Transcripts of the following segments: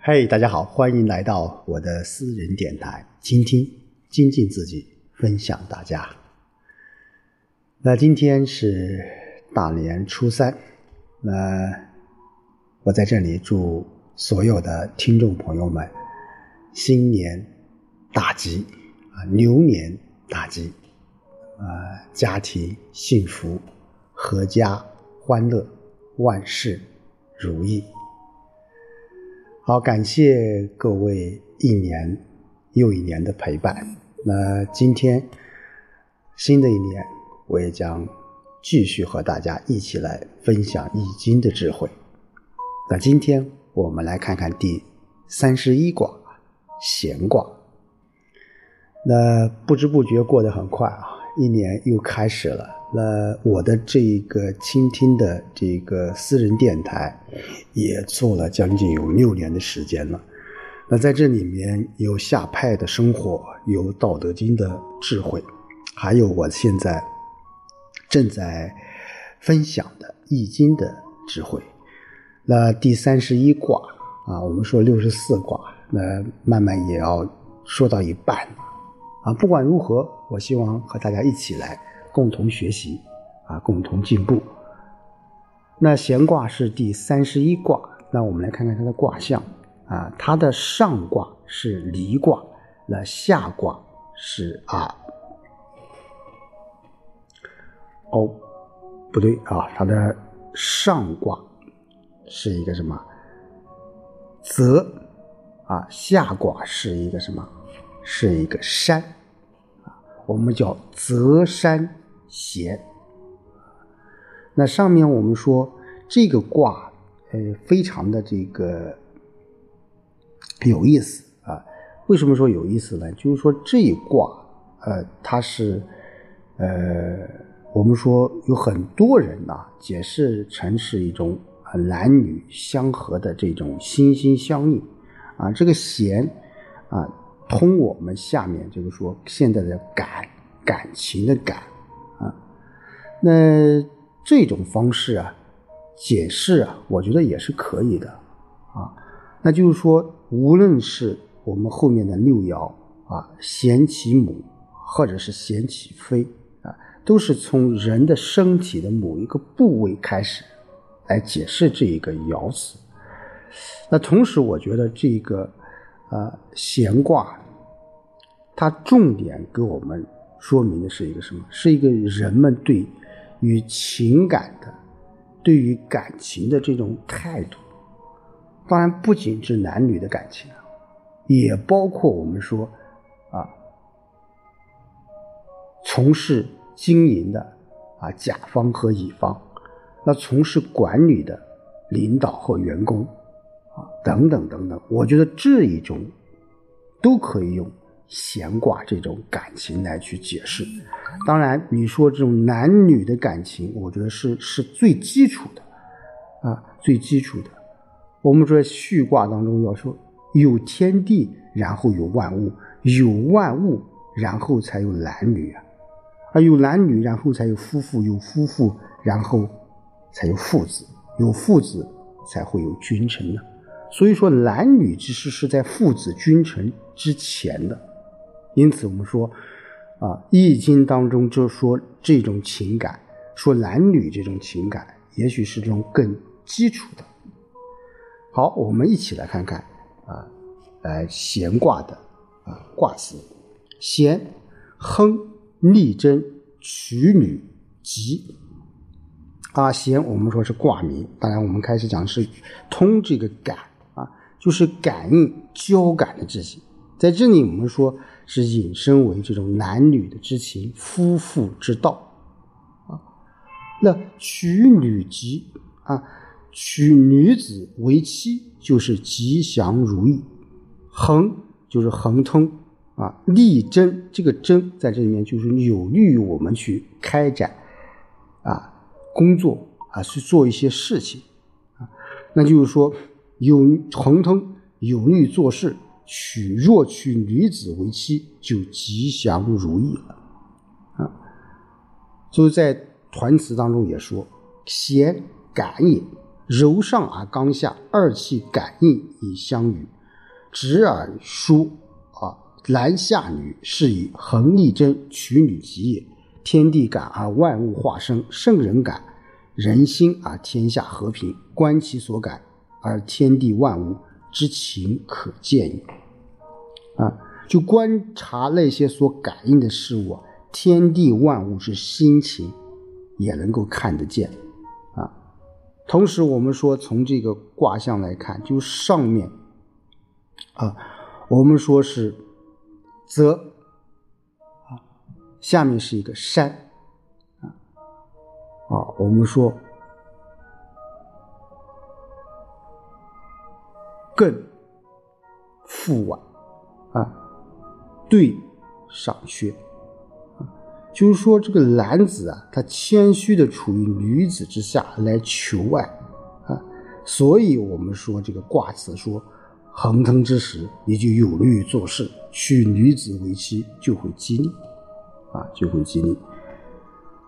嘿大家好，欢迎来到我的私人电台，倾听、精进自己，分享大家。那今天是大年初三，那我在这里祝所有的听众朋友们新年大吉啊，牛年大吉啊，家庭幸福，阖家欢乐，万事如意。好，感谢各位一年又一年的陪伴。那今天新的一年，我也将继续和大家一起来分享易经的智慧。那今天我们来看看第三十一卦闲卦。那不知不觉过得很快啊，一年又开始了。那我的这个倾听的这个私人电台，也做了将近有六年的时间了。那在这里面有下派的生活，有道德经的智慧，还有我现在正在分享的易经的智慧。那第三十一卦啊，我们说六十四卦，那慢慢也要说到一半了啊。不管如何，我希望和大家一起来。共同学习啊，共同进步。那闲卦是第三十一卦，那我们来看看它的卦象啊。它的上卦是离卦，那下卦是啊，哦，不对啊，它的上卦是一个什么泽啊，下卦是一个什么？是一个山啊，我们叫泽山。闲，那上面我们说这个卦，呃，非常的这个有意思啊。为什么说有意思呢？就是说这一卦，呃，它是，呃，我们说有很多人呐解释成是一种男女相合的这种心心相印啊。这个弦啊，通我们下面就是说现在的感感情的感。那这种方式啊，解释啊，我觉得也是可以的啊。那就是说，无论是我们后面的六爻啊，咸其母，或者是咸其妃啊，都是从人的身体的某一个部位开始来解释这一个爻辞。那同时，我觉得这个啊咸卦，它重点给我们说明的是一个什么？是一个人们对。与情感的，对于感情的这种态度，当然不仅是男女的感情啊，也包括我们说啊，从事经营的啊甲方和乙方，那从事管理的领导和员工啊等等等等，我觉得这一种都可以用。闲卦这种感情来去解释，当然你说这种男女的感情，我觉得是是最基础的，啊，最基础的。我们说序卦当中要说有天地，然后有万物，有万物，然后才有男女啊，啊，有男女，然后才有夫妇，有夫妇，然后才有父子，有父子才会有君臣呢。所以说男女之事是在父子君臣之前的。因此，我们说，啊，《易经》当中就说这种情感，说男女这种情感，也许是这种更基础的。好，我们一起来看看啊，来，闲卦的啊卦辞：闲，亨，利贞，取女，吉。啊，闲，我们说是卦名，当然我们开始讲是通这个感啊，就是感应、交感的这些。在这里，我们说。是引申为这种男女的之情，夫妇之道啊。那娶女吉啊，娶女子为妻就是吉祥如意，亨就是亨通啊，利贞这个贞在这里面就是有利于我们去开展啊工作啊去做一些事情啊，那就是说有亨通有利于做事。娶若娶女子为妻，就吉祥如意了，啊，所以在团词当中也说：贤感也，柔上而刚下，二气感应以相与。直而疏啊，男下女是以横逆贞取女吉也。天地感而万物化生，圣人感人心而天下和平。观其所感而天地万物之情可见矣。啊，就观察那些所感应的事物啊，天地万物之心情也能够看得见。啊，同时我们说从这个卦象来看，就上面啊，我们说是泽。下面是一个山，啊，啊，我们说父晚，啊，对上薛，啊，就是说这个男子啊，他谦虚的处于女子之下来求爱，啊，所以我们说这个卦辞说，横腾之时，你就有利于做事，娶女子为妻就会吉利。啊，就会激励。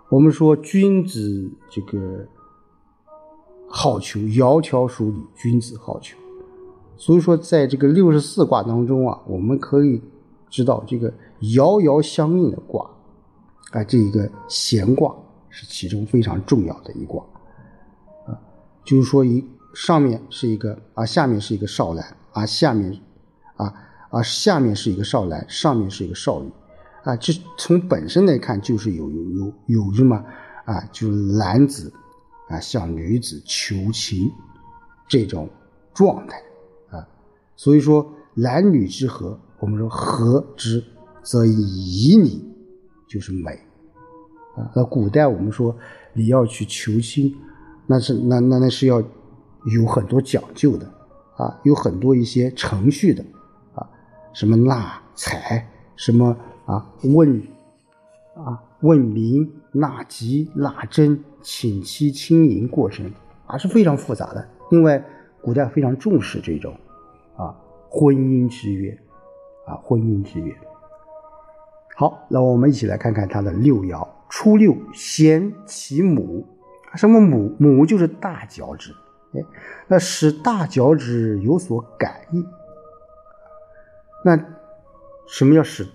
我们说君子这个好逑，窈窕淑女，君子好逑。所以说，在这个六十四卦当中啊，我们可以知道这个遥遥相应的卦，啊，这一个闲卦是其中非常重要的一卦。啊，就是说一上面是一个啊，下面是一个少男啊，下面啊啊，下面是一个少男，上面是一个少女。啊，这从本身来看，就是有有有有什么啊？就是男子啊向女子求情这种状态。所以说男女之和，我们说和之则以礼，就是美啊。那古代我们说你要去求亲，那是那那那是要有很多讲究的啊，有很多一些程序的啊，什么纳采，什么。啊，问啊，问名纳吉纳征请妻亲迎过程啊是非常复杂的。另外，古代非常重视这种啊婚姻之约啊婚姻之约。好，那我们一起来看看它的六爻。初六，咸其母。什么母？母就是大脚趾。哎，那使大脚趾有所感应。那什么叫使？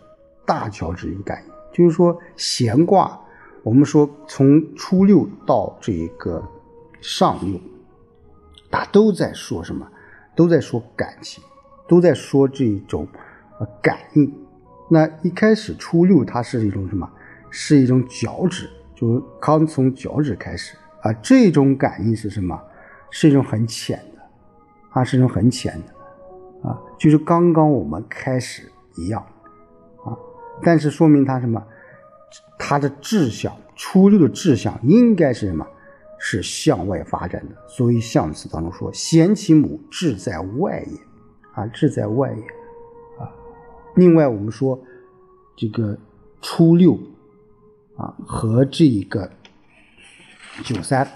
大脚趾有感应，就是说闲卦，我们说从初六到这个上六，它都在说什么？都在说感情，都在说这一种呃感应。那一开始初六，它是一种什么？是一种脚趾，就是刚从脚趾开始啊。这种感应是什么？是一种很浅的，啊，是一种很浅的，啊，就是刚刚我们开始一样啊。但是说明他什么？他的志向，初六的志向应该是什么？是向外发展的。所以象辞当中说：“贤其母，志在外也。”啊，志在外也。啊，另外我们说这个初六啊和这个九三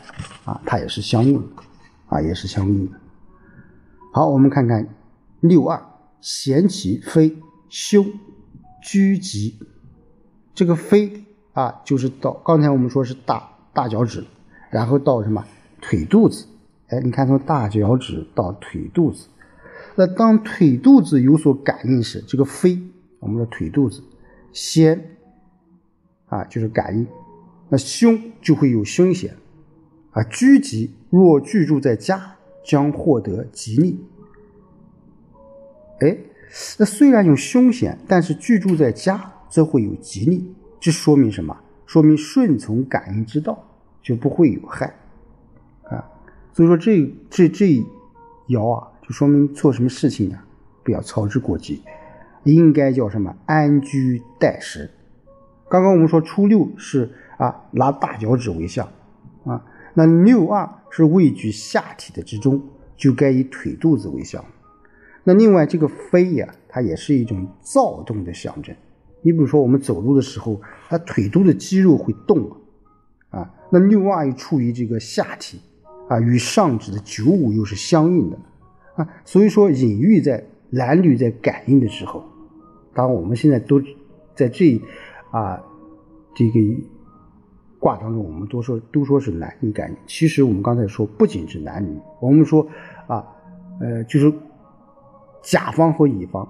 啊，它也是相应的，啊也是相应的。好，我们看看六二，贤其飞凶。居吉，这个飞啊，就是到刚才我们说是大大脚趾，然后到什么腿肚子？哎，你看从大脚趾到腿肚子，那当腿肚子有所感应时，这个飞，我们说腿肚子先啊，就是感应，那凶就会有凶险啊。居吉若居住在家，将获得吉利。哎。那虽然有凶险，但是居住在家则会有吉利，这说明什么？说明顺从感应之道就不会有害啊。所以说这这这爻啊，就说明做什么事情啊，不要操之过急，应该叫什么？安居待时。刚刚我们说初六是啊拿大脚趾为相啊，那六二是位居下体的之中，就该以腿肚子为相。那另外这个飞呀，它也是一种躁动的象征。你比如说我们走路的时候，它腿肚的肌肉会动，啊，那六二又处于这个下体啊，与上指的九五又是相应的啊，所以说隐喻在男女在感应的时候，当我们现在都在这啊这个卦当中，我们都说都说是男女感应，其实我们刚才说不仅是男女，我们说啊，呃，就是甲方和乙方，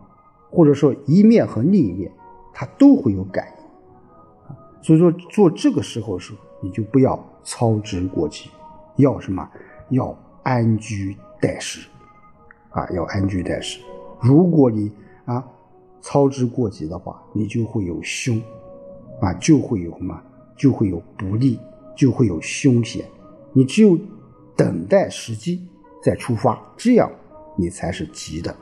或者说一面和另一面，它都会有感应。所以说做这个时候时候，你就不要操之过急，要什么？要安居待时，啊，要安居待时。如果你啊操之过急的话，你就会有凶，啊，就会有什么？就会有不利，就会有凶险。你只有等待时机再出发，这样你才是吉的。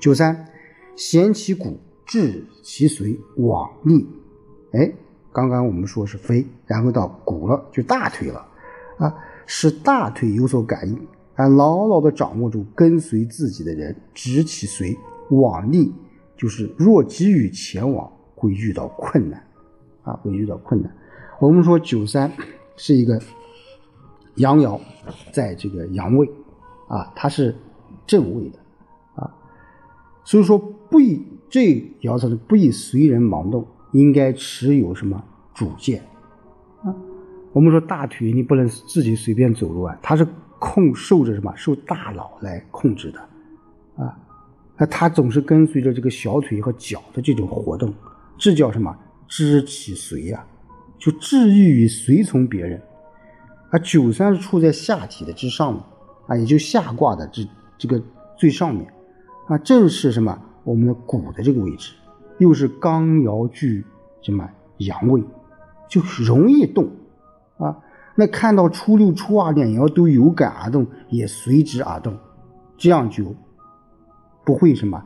九三，咸其骨，治其髓，往逆。哎，刚刚我们说是飞，然后到骨了，就大腿了，啊，使大腿有所感应，啊，牢牢的掌握住跟随自己的人，直其随，往逆，就是若急于前往，会遇到困难。啊，会遇到困难。我们说九三是一个阳爻，在这个阳位，啊，它是正位的，啊，所以说不以这爻辞是不以随人盲动，应该持有什么主见，啊，我们说大腿你不能自己随便走路啊，它是控受着什么？受大脑来控制的，啊，那它总是跟随着这个小腿和脚的这种活动，这叫什么？知其随呀，就治愈于随从别人。而九三是处在下体的之上面，啊，也就下卦的这这个最上面，啊，正是什么？我们的骨的这个位置，又是刚爻居什么阳位，就容易动，啊，那看到初六初二两爻都有感而动，也随之而动，这样就不会什么，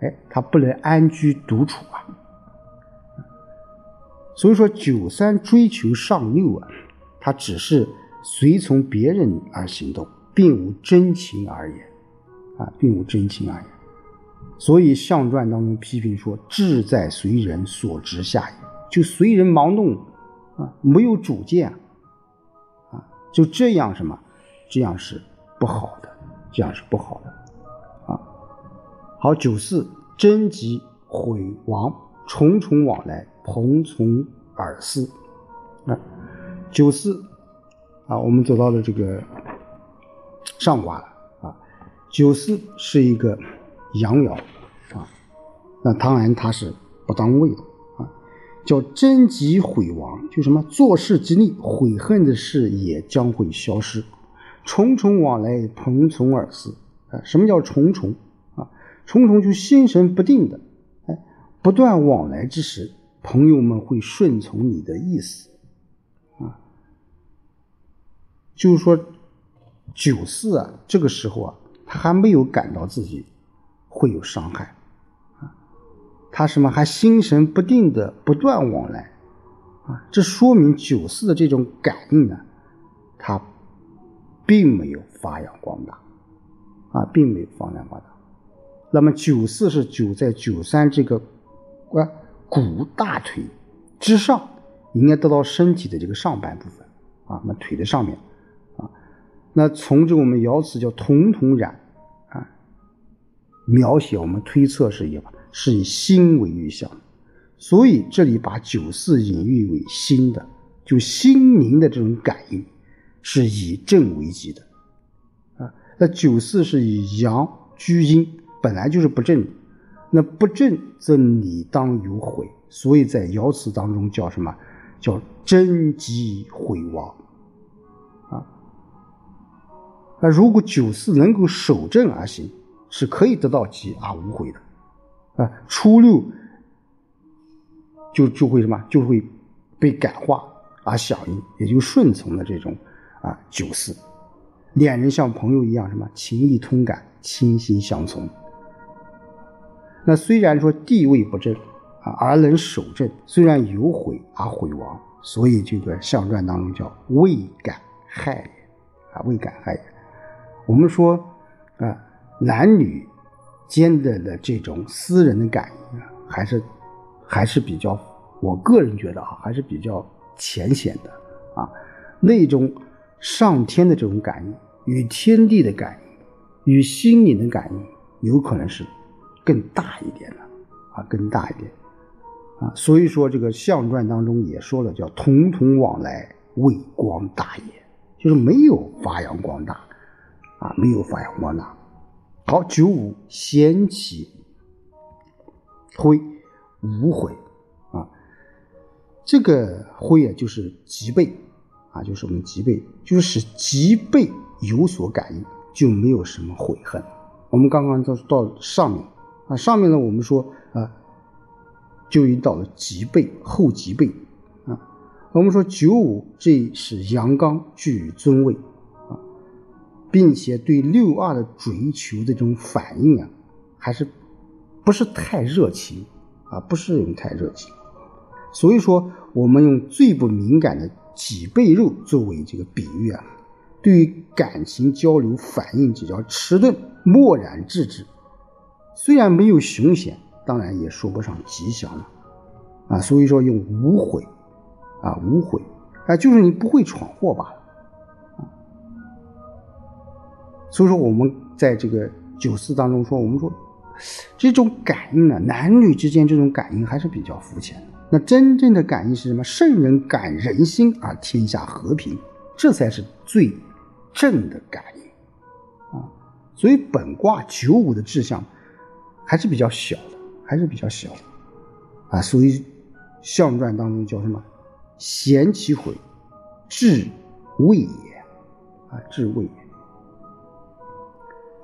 哎，他不能安居独处啊。所以说，九三追求上六啊，他只是随从别人而行动，并无真情而言，啊，并无真情而言。所以象传当中批评说：“志在随人所直下也，就随人盲动，啊，没有主见，啊，就这样什么，这样是不好的，这样是不好的，啊。好，九四贞吉毁亡，重重往来。”蓬从耳思，啊，九四啊，我们走到了这个上卦了啊。九四是一个阳爻啊，那当然他是不当位的啊，叫贞吉毁亡，就什么做事吉利，悔恨的事也将会消失。重重往来，蓬从耳思啊，什么叫重重啊？重重就心神不定的，哎，不断往来之时。朋友们会顺从你的意思，啊，就是说九四啊，这个时候啊，他还没有感到自己会有伤害，啊，他什么还心神不定的不断往来，啊，这说明九四的这种感应呢，他并没有发扬光大，啊，并没有发扬光大。那么九四是九在九三这个啊。骨大腿之上，应该得到身体的这个上半部分啊，那腿的上面啊，那从这我们爻辞叫“瞳瞳染”，描写我们推测是以是以心为预象，所以这里把九四隐喻为心的，就心灵的这种感应是以正为吉的啊。那九四是以阳居阴，本来就是不正。那不正则理当有悔，所以在爻辞当中叫什么？叫贞吉悔亡啊。那如果九四能够守正而行，是可以得到吉而无悔的啊。初六就就会什么？就会被感化而响应，也就顺从了这种啊九四。两人像朋友一样，什么情意通感，倾心相从。那虽然说地位不正啊，而能守正，虽然有悔而毁亡，所以这个象传当中叫未敢害也啊，未敢害也。我们说啊，男女间的的这种私人的感应啊，还是还是比较，我个人觉得啊，还是比较浅显的啊，那种上天的这种感应，与天地的感应，与心灵的感应，有可能是。更大一点的啊，更大一点啊，所以说这个相传当中也说了，叫同同往来，为光大也，就是没有发扬光大，啊，没有发扬光大。好，九五先起灰无悔啊，这个灰啊，就是脊背啊，就是我们脊背，就是使脊背有所感应，就没有什么悔恨。我们刚刚到到上面啊，上面呢，我们说啊。就已到了脊背后脊背啊，我们说九五这是阳刚居于尊位，并且对六二的追求的这种反应啊，还是不是太热情啊，不是用太热情，所以说我们用最不敏感的脊背肉作为这个比喻啊，对于感情交流反应比较迟钝漠然置之，虽然没有凶险。当然也说不上吉祥了，啊，所以说用无悔，啊，无悔，啊，就是你不会闯祸罢了，所以说我们在这个九四当中说，我们说这种感应呢，男女之间这种感应还是比较肤浅的。那真正的感应是什么？圣人感人心而天下和平，这才是最正的感应，啊，所以本卦九五的志向还是比较小的。还是比较小的，啊，所以象传当中叫什么？贤其悔，智未也，啊，智未也。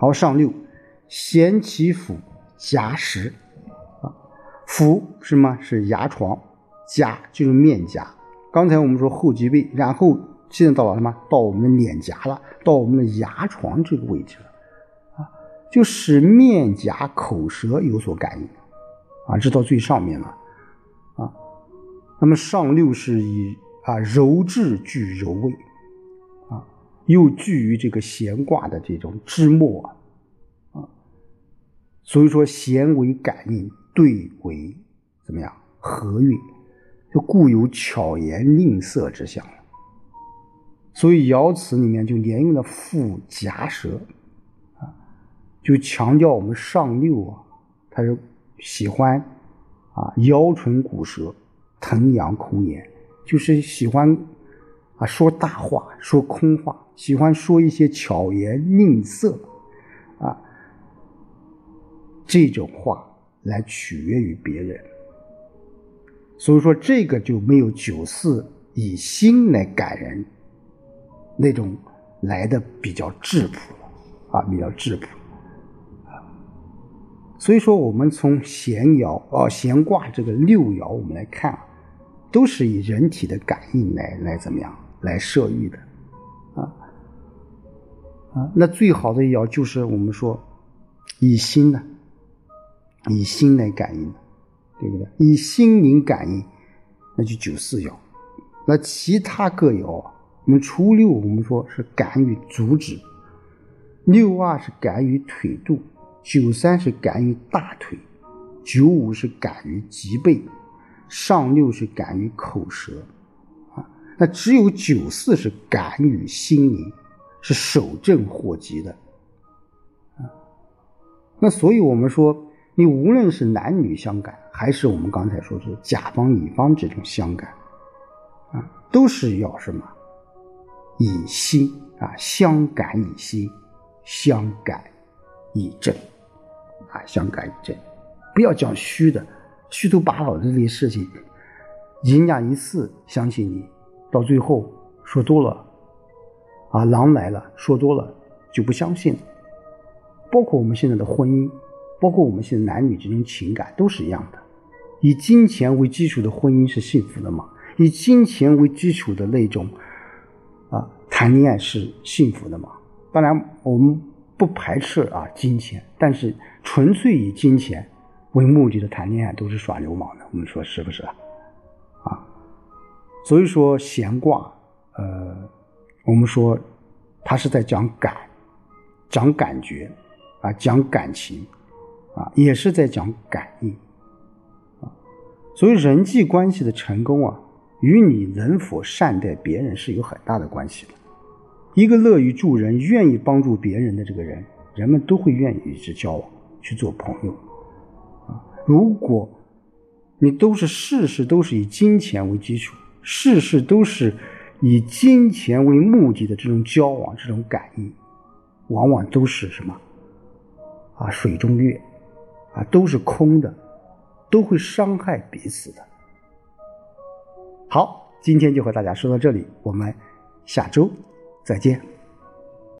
好，上六，贤其腹，夹食，啊，腹是什么？是牙床，夹就是面颊。刚才我们说后脊背，然后现在到了什么？到我们的脸颊了，到我们的牙床这个位置了，啊，就使面颊、口舌有所感应。啊，这到最上面了，啊，那么上六是以啊柔质具柔味，又聚于这个闲卦的这种枝末，啊，啊所以说闲为感应，对为怎么样和运，就故有巧言令色之象所以爻辞里面就连用了复夹舌，啊，就强调我们上六啊，它是。喜欢啊，腰唇骨舌，腾扬空言，就是喜欢啊说大话，说空话，喜欢说一些巧言令色啊这种话来取悦于别人。所以说，这个就没有九四以心来感人那种来的比较质朴了啊，比较质朴。所以说，我们从闲爻啊、闲卦这个六爻，我们来看，都是以人体的感应来来怎么样来设喻的，啊啊，那最好的爻就是我们说以心呢，以心来感应的，对不对？以心灵感应，那就九四爻。那其他各爻，我们初六我们说是感于足趾，六二是感于腿肚。九三是感于大腿，九五是感于脊背，上六是感于口舌，那只有九四是感于心灵，是守正祸吉的，啊，那所以我们说，你无论是男女相感，还是我们刚才说是甲方乙方这种相感，啊，都是要什么？以心啊，相感以心，相感以正。啊，相感以正，不要讲虚的，虚头巴脑的这些事情，人家一次相信你，到最后说多了，啊，狼来了，说多了就不相信。包括我们现在的婚姻，包括我们现在男女这种情感都是一样的。以金钱为基础的婚姻是幸福的吗？以金钱为基础的那种，啊，谈恋爱是幸福的吗？当然，我们。不排斥啊金钱，但是纯粹以金钱为目的的谈恋爱都是耍流氓的，我们说是不是？啊，所以说闲卦，呃，我们说他是在讲感，讲感觉啊，讲感情啊，也是在讲感应啊。所以人际关系的成功啊，与你能否善待别人是有很大的关系的。一个乐于助人、愿意帮助别人的这个人，人们都会愿意与之交往、去做朋友。啊，如果你都是事事都是以金钱为基础，事事都是以金钱为目的的这种交往、这种感应，往往都是什么？啊，水中月，啊，都是空的，都会伤害彼此的。好，今天就和大家说到这里，我们下周再见。